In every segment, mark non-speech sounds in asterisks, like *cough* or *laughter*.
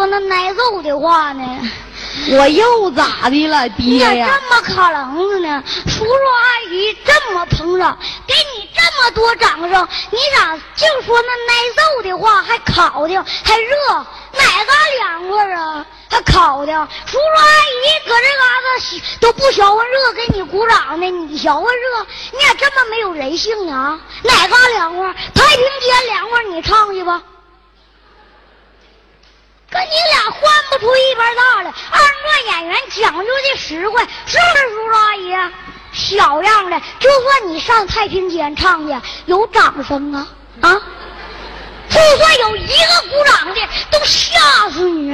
说那挨揍的话呢？我又咋的了，你咋？这么卡棱子呢？叔叔阿姨这么捧场，给你这么多掌声，你咋净说那挨揍的话，还烤的，还热，哪嘎凉快啊？还烤的，叔叔阿姨搁这嘎达都不消化热，给你鼓掌呢，你消化热，你咋这么没有人性呢？啊？哪嘎凉快？太平间凉快，你唱去吧。跟你俩换不出一般大来。二人转演员讲究的实惠，是不是叔叔阿姨？小样的，就算你上太平间唱去，有掌声啊啊！就算有一个鼓掌的，都吓死你。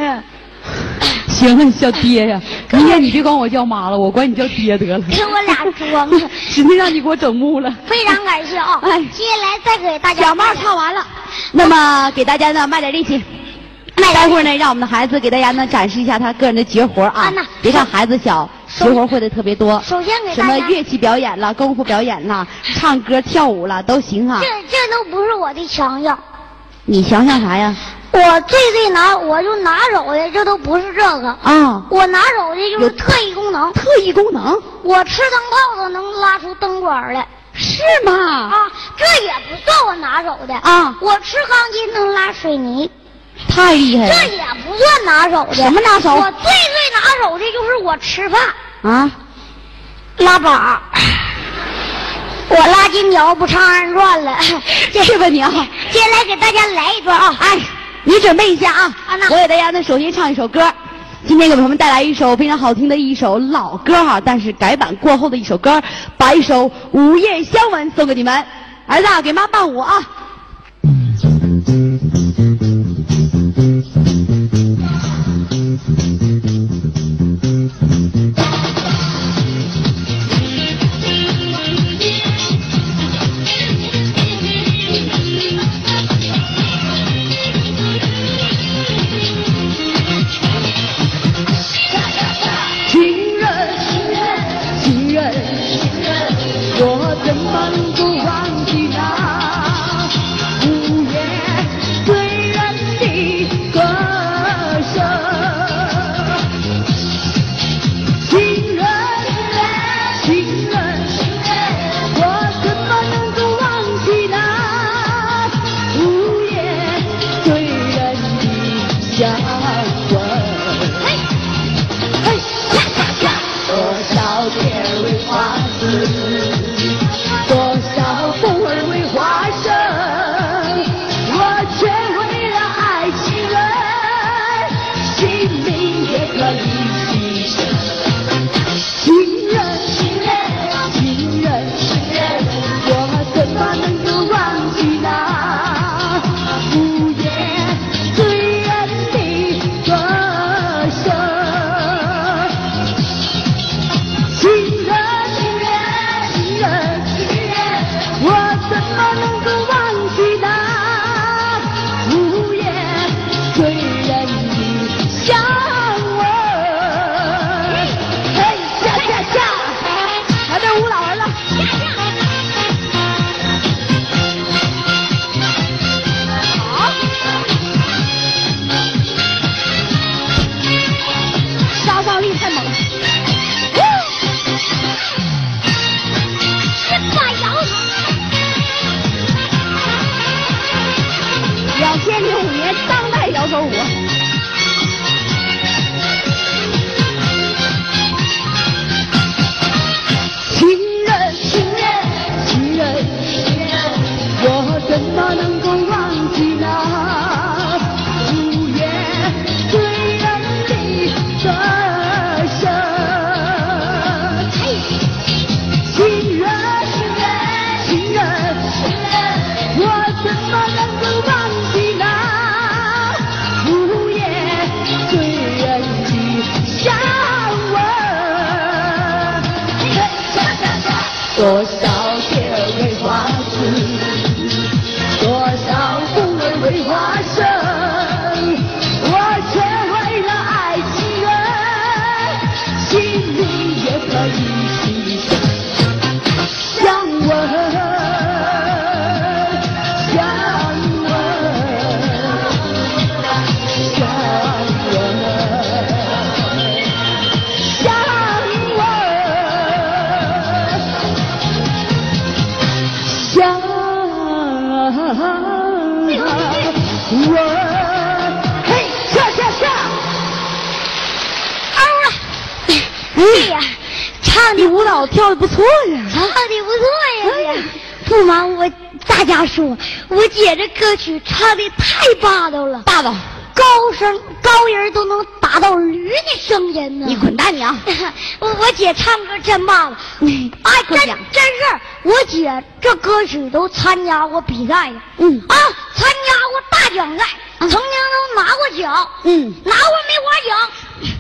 *coughs* 行了，小爹呀，明天你别管我叫妈了，我管你叫爹得了。给我俩装的，*laughs* 今天让你给我整木了。*laughs* 非常感谢啊！哎接下来再给大家小帽唱完了，那么给大家呢卖点力气。待会儿呢，让我们的孩子给大家呢展示一下他个人的绝活啊啊！别看孩子小，绝活会的特别多。首先给什，么乐器表演了、功夫表演了、*laughs* 唱歌跳舞了都行啊这。这都不是我的强项。你强项啥呀？我最最拿，我就拿手的，这都不是这个。啊，我拿手的就有是特异功能。特异功能我吃灯泡子能拉出灯管来是吗？啊，这也不算我拿手的啊我吃钢筋能拉水泥，太厉害了这也不算拿手的。什么拿手我最最拿手的就是我吃饭啊！拉粑。我拉金条不唱二人转了，这 *laughs* 是吧你啊？接下来给大家来一段啊！哎，你准备一下啊！啊那我给大家呢，首先唱一首歌。今天给朋友们带来一首非常好听的一首老歌哈、但是改版过后的一首歌，把一首《午夜香吻》送给你们。儿子啊，给妈伴舞啊！的千零五年当代摇手舞。情人，情人，情人，情人，我怎么能多少？我嘿，下下下，嗷了！哎呀，唱的舞蹈跳的不错呀。唱的不错呀，姐。不瞒我大家说，我姐这歌曲唱的太霸道了，霸道，高声高音都能你滚蛋你啊！*laughs* 我我姐唱歌真霸道，哎，真真是，我姐这歌曲都参加过比赛呀。嗯啊，参加过大奖赛，曾经都拿过奖。嗯拿过梅花奖。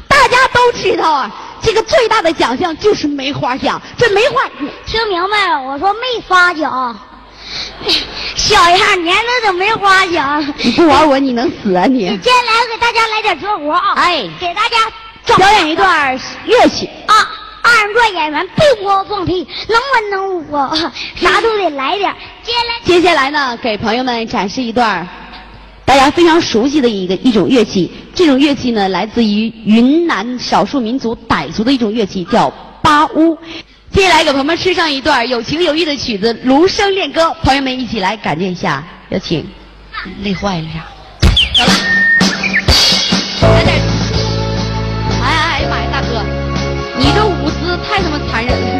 大家都知道啊，这个最大的奖项就是梅花奖。这梅花，听明白了？我说没发奖，小样年那都梅花奖。你不玩我，你能死啊你！你接下来给大家来点绝活啊！哎给大家表演一段乐曲。啊！二人转演员不光放屁，能文能武啊，啥都得来点。接下来接下来呢，给朋友们展示一段大家非常熟悉的一个一种乐器。这种乐器呢，来自于云南少数民族傣族的一种乐器，叫巴乌。接下来给朋友们吃上一段有情有义的曲子《芦笙恋歌》，朋友们一起来感觉一下，有请。累坏了呀！走了，太他妈残忍了！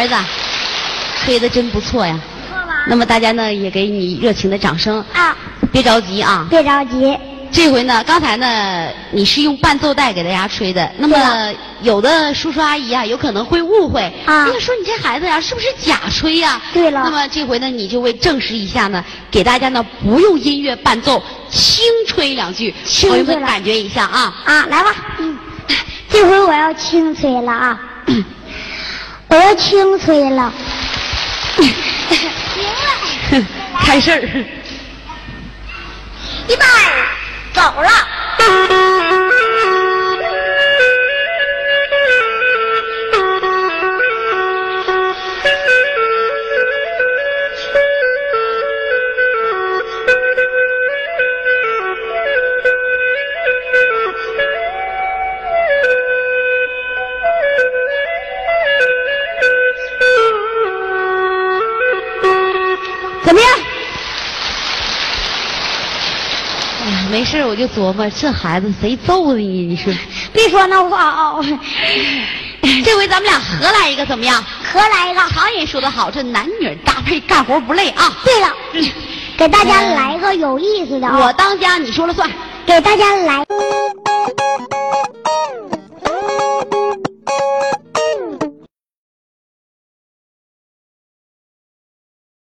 儿子，吹的真不错呀。错吧？那么大家呢也给你热情的掌声，啊，别着急啊。别着急，这回呢，刚才呢你是用伴奏带给大家吹的，那么有的叔叔阿姨啊有可能会误会，啊。哎呀说你这孩子呀、是不是假吹呀、对了。那么这回呢你就为证实一下呢，给大家呢不用音乐伴奏，轻吹两句，轻吹了朋友们感觉一下啊。啊，来吧，嗯，这回我要轻吹了啊，*clears throat* 我要轻吹了，*laughs* 行了，*laughs* 开事儿。一百走了。没事我就琢磨，这孩子谁揍的你？你说，别说那话啊、*laughs* 这回咱们俩合来一个怎么样？合来一个。常言说得好，这男女搭配，干活不累啊。对了，给大家来个有意思的啊，我当家，你说了算。给大家来。